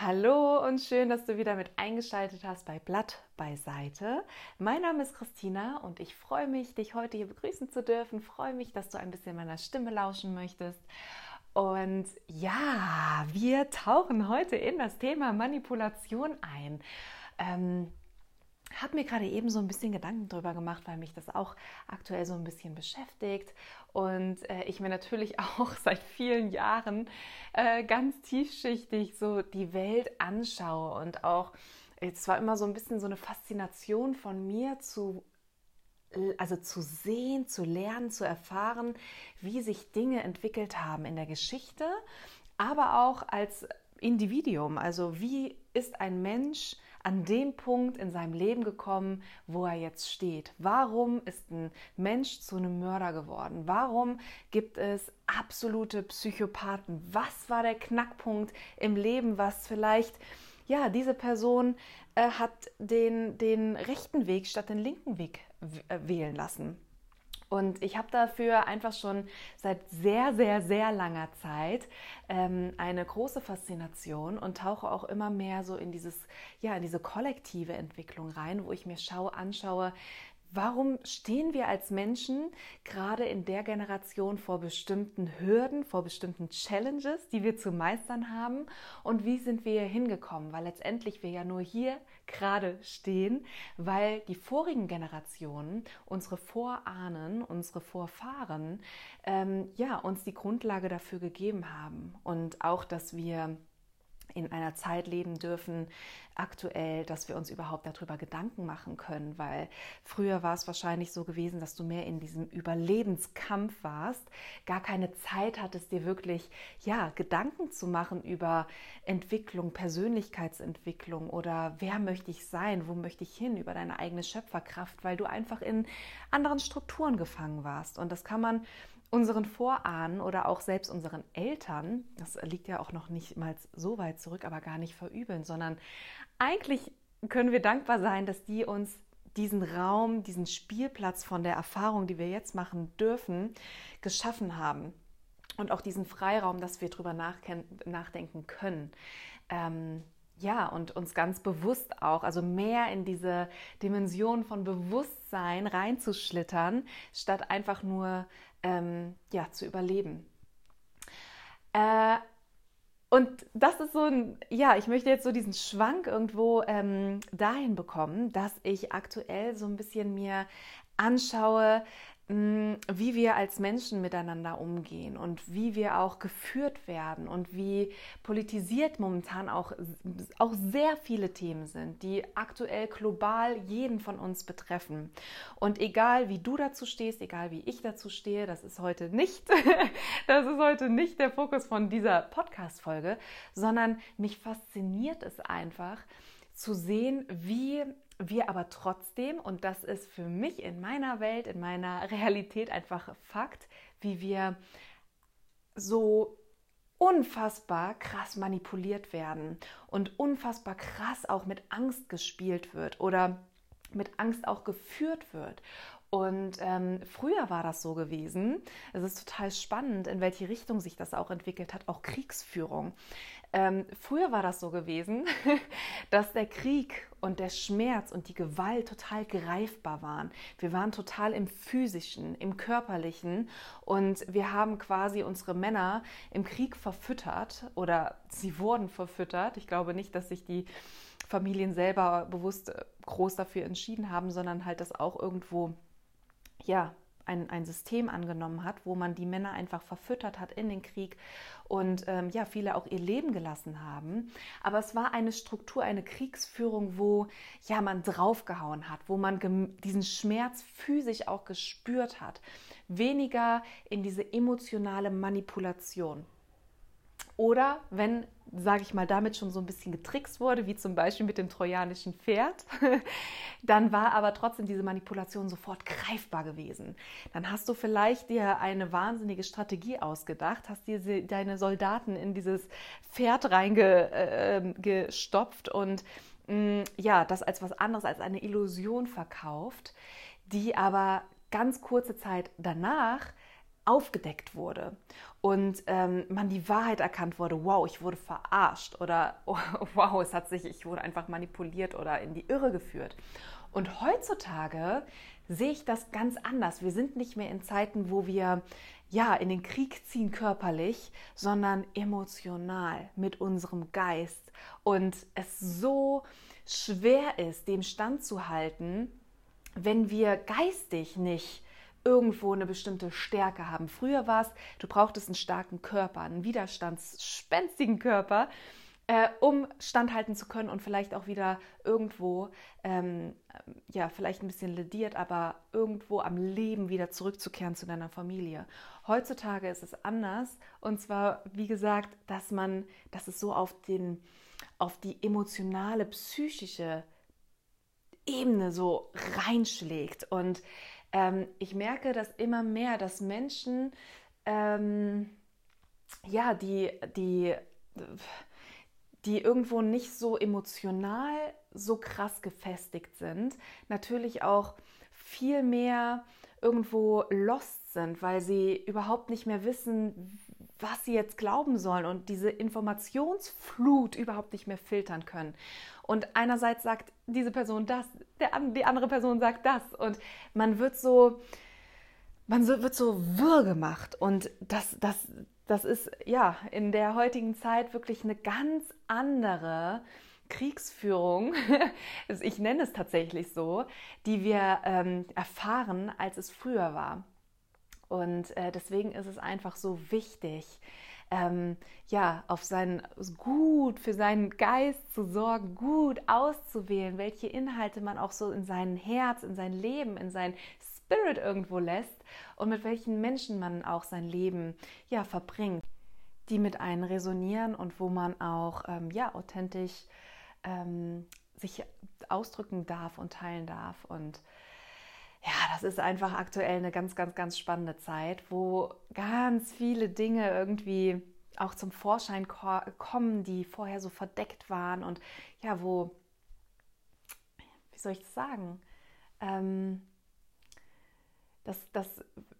Hallo und schön, dass du wieder mit eingeschaltet hast bei Blatt beiseite. Mein Name ist Christina und ich freue mich, dich heute hier begrüßen zu dürfen. Freue mich, dass du ein bisschen meiner Stimme lauschen möchtest. Und ja, wir tauchen heute in das Thema Manipulation ein. Ähm, habe mir gerade eben so ein bisschen Gedanken darüber gemacht, weil mich das auch aktuell so ein bisschen beschäftigt und äh, ich mir natürlich auch seit vielen Jahren äh, ganz tiefschichtig so die Welt anschaue und auch es war immer so ein bisschen so eine Faszination von mir zu also zu sehen, zu lernen, zu erfahren, wie sich Dinge entwickelt haben in der Geschichte, aber auch als Individuum. Also wie ist ein Mensch an den Punkt in seinem Leben gekommen, wo er jetzt steht? Warum ist ein Mensch zu einem Mörder geworden? Warum gibt es absolute Psychopathen? Was war der Knackpunkt im Leben, was vielleicht ja, diese Person äh, hat den, den rechten Weg statt den linken Weg äh, wählen lassen. Und ich habe dafür einfach schon seit sehr, sehr, sehr langer Zeit ähm, eine große Faszination und tauche auch immer mehr so in dieses, ja, in diese kollektive Entwicklung rein, wo ich mir schaue, anschaue, Warum stehen wir als Menschen gerade in der Generation vor bestimmten Hürden, vor bestimmten Challenges, die wir zu meistern haben? Und wie sind wir hier hingekommen? Weil letztendlich wir ja nur hier gerade stehen, weil die vorigen Generationen, unsere Vorahnen, unsere Vorfahren, ähm, ja, uns die Grundlage dafür gegeben haben. Und auch, dass wir in einer Zeit leben dürfen, aktuell, dass wir uns überhaupt darüber Gedanken machen können, weil früher war es wahrscheinlich so gewesen, dass du mehr in diesem Überlebenskampf warst, gar keine Zeit hattest, dir wirklich ja Gedanken zu machen über Entwicklung, Persönlichkeitsentwicklung oder wer möchte ich sein, wo möchte ich hin, über deine eigene Schöpferkraft, weil du einfach in anderen Strukturen gefangen warst. Und das kann man unseren Vorahnen oder auch selbst unseren Eltern, das liegt ja auch noch nicht mal so weit zurück, aber gar nicht verübeln, sondern eigentlich können wir dankbar sein, dass die uns diesen Raum, diesen Spielplatz von der Erfahrung, die wir jetzt machen dürfen, geschaffen haben. Und auch diesen Freiraum, dass wir darüber nachdenken können. Ähm, ja, und uns ganz bewusst auch, also mehr in diese Dimension von Bewusstsein reinzuschlittern, statt einfach nur ähm, ja, zu überleben. Äh, und das ist so ein, ja, ich möchte jetzt so diesen Schwank irgendwo ähm, dahin bekommen, dass ich aktuell so ein bisschen mir anschaue, wie wir als Menschen miteinander umgehen und wie wir auch geführt werden und wie politisiert momentan auch, auch sehr viele Themen sind, die aktuell global jeden von uns betreffen. Und egal wie du dazu stehst, egal wie ich dazu stehe, das ist heute nicht, das ist heute nicht der Fokus von dieser Podcast-Folge, sondern mich fasziniert es einfach zu sehen, wie wir aber trotzdem, und das ist für mich in meiner Welt, in meiner Realität einfach Fakt, wie wir so unfassbar krass manipuliert werden und unfassbar krass auch mit Angst gespielt wird oder mit Angst auch geführt wird. Und ähm, früher war das so gewesen. Es ist total spannend, in welche Richtung sich das auch entwickelt hat, auch Kriegsführung. Ähm, früher war das so gewesen, dass der Krieg und der Schmerz und die Gewalt total greifbar waren. Wir waren total im physischen, im körperlichen und wir haben quasi unsere Männer im Krieg verfüttert oder sie wurden verfüttert. Ich glaube nicht, dass sich die Familien selber bewusst äh, groß dafür entschieden haben, sondern halt das auch irgendwo ja, ein, ein System angenommen hat, wo man die Männer einfach verfüttert hat in den Krieg und ähm, ja, viele auch ihr Leben gelassen haben. Aber es war eine Struktur, eine Kriegsführung, wo ja man draufgehauen hat, wo man diesen Schmerz physisch auch gespürt hat. Weniger in diese emotionale Manipulation. Oder wenn, sage ich mal, damit schon so ein bisschen getrickst wurde, wie zum Beispiel mit dem trojanischen Pferd, dann war aber trotzdem diese Manipulation sofort greifbar gewesen. Dann hast du vielleicht dir eine wahnsinnige Strategie ausgedacht, hast dir deine Soldaten in dieses Pferd reingestopft äh, und mh, mm, ja, das als was anderes, als eine Illusion verkauft, die aber ganz kurze Zeit danach aufgedeckt wurde und ähm, man die Wahrheit erkannt wurde, wow, ich wurde verarscht oder oh, wow, es hat sich, ich wurde einfach manipuliert oder in die Irre geführt. Und heutzutage sehe ich das ganz anders. Wir sind nicht mehr in Zeiten, wo wir ja in den Krieg ziehen körperlich, sondern emotional mit unserem Geist und es so schwer ist, dem standzuhalten, wenn wir geistig nicht irgendwo eine bestimmte Stärke haben. Früher war es, du brauchtest einen starken Körper, einen widerstandsspenstigen Körper, äh, um standhalten zu können und vielleicht auch wieder irgendwo, ähm, ja, vielleicht ein bisschen lediert, aber irgendwo am Leben wieder zurückzukehren zu deiner Familie. Heutzutage ist es anders und zwar, wie gesagt, dass man, dass es so auf den, auf die emotionale, psychische Ebene so reinschlägt und ähm, ich merke das immer mehr, dass Menschen, ähm, ja, die, die, die irgendwo nicht so emotional so krass gefestigt sind, natürlich auch viel mehr irgendwo lost sind, weil sie überhaupt nicht mehr wissen, was sie jetzt glauben sollen und diese Informationsflut überhaupt nicht mehr filtern können. Und einerseits sagt diese Person das, der, die andere Person sagt das und man wird so, man wird so wirr gemacht und das, das, das ist ja in der heutigen Zeit wirklich eine ganz andere Kriegsführung, ich nenne es tatsächlich so, die wir ähm, erfahren, als es früher war. Und äh, deswegen ist es einfach so wichtig, ähm, ja, auf sein gut für seinen Geist zu sorgen, gut auszuwählen, welche Inhalte man auch so in sein Herz, in sein Leben, in sein Spirit irgendwo lässt und mit welchen Menschen man auch sein Leben ja verbringt, die mit einem resonieren und wo man auch ähm, ja authentisch ähm, sich ausdrücken darf und teilen darf und ja, das ist einfach aktuell eine ganz, ganz, ganz spannende Zeit, wo ganz viele Dinge irgendwie auch zum Vorschein kommen, die vorher so verdeckt waren und ja, wo, wie soll ich das sagen, ähm, das, das,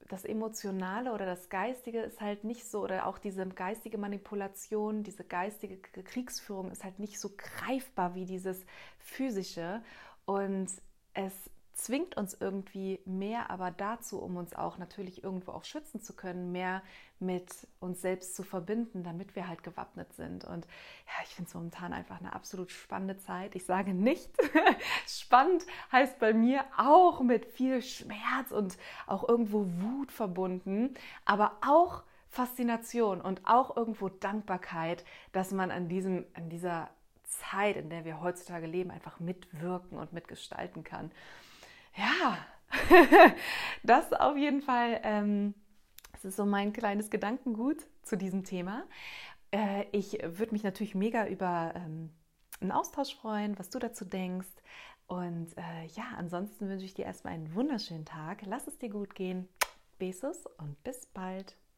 das Emotionale oder das Geistige ist halt nicht so, oder auch diese geistige Manipulation, diese geistige Kriegsführung ist halt nicht so greifbar wie dieses physische. Und es zwingt uns irgendwie mehr aber dazu, um uns auch natürlich irgendwo auch schützen zu können, mehr mit uns selbst zu verbinden, damit wir halt gewappnet sind. Und ja, ich finde es momentan einfach eine absolut spannende Zeit. Ich sage nicht, spannend heißt bei mir auch mit viel Schmerz und auch irgendwo Wut verbunden, aber auch Faszination und auch irgendwo Dankbarkeit, dass man an diesem, an dieser Zeit, in der wir heutzutage leben, einfach mitwirken und mitgestalten kann ja, das auf jeden Fall, ähm, das ist so mein kleines Gedankengut zu diesem Thema. Äh, ich würde mich natürlich mega über ähm, einen Austausch freuen, was du dazu denkst. Und äh, ja, ansonsten wünsche ich dir erstmal einen wunderschönen Tag. Lass es dir gut gehen. Besos und bis bald.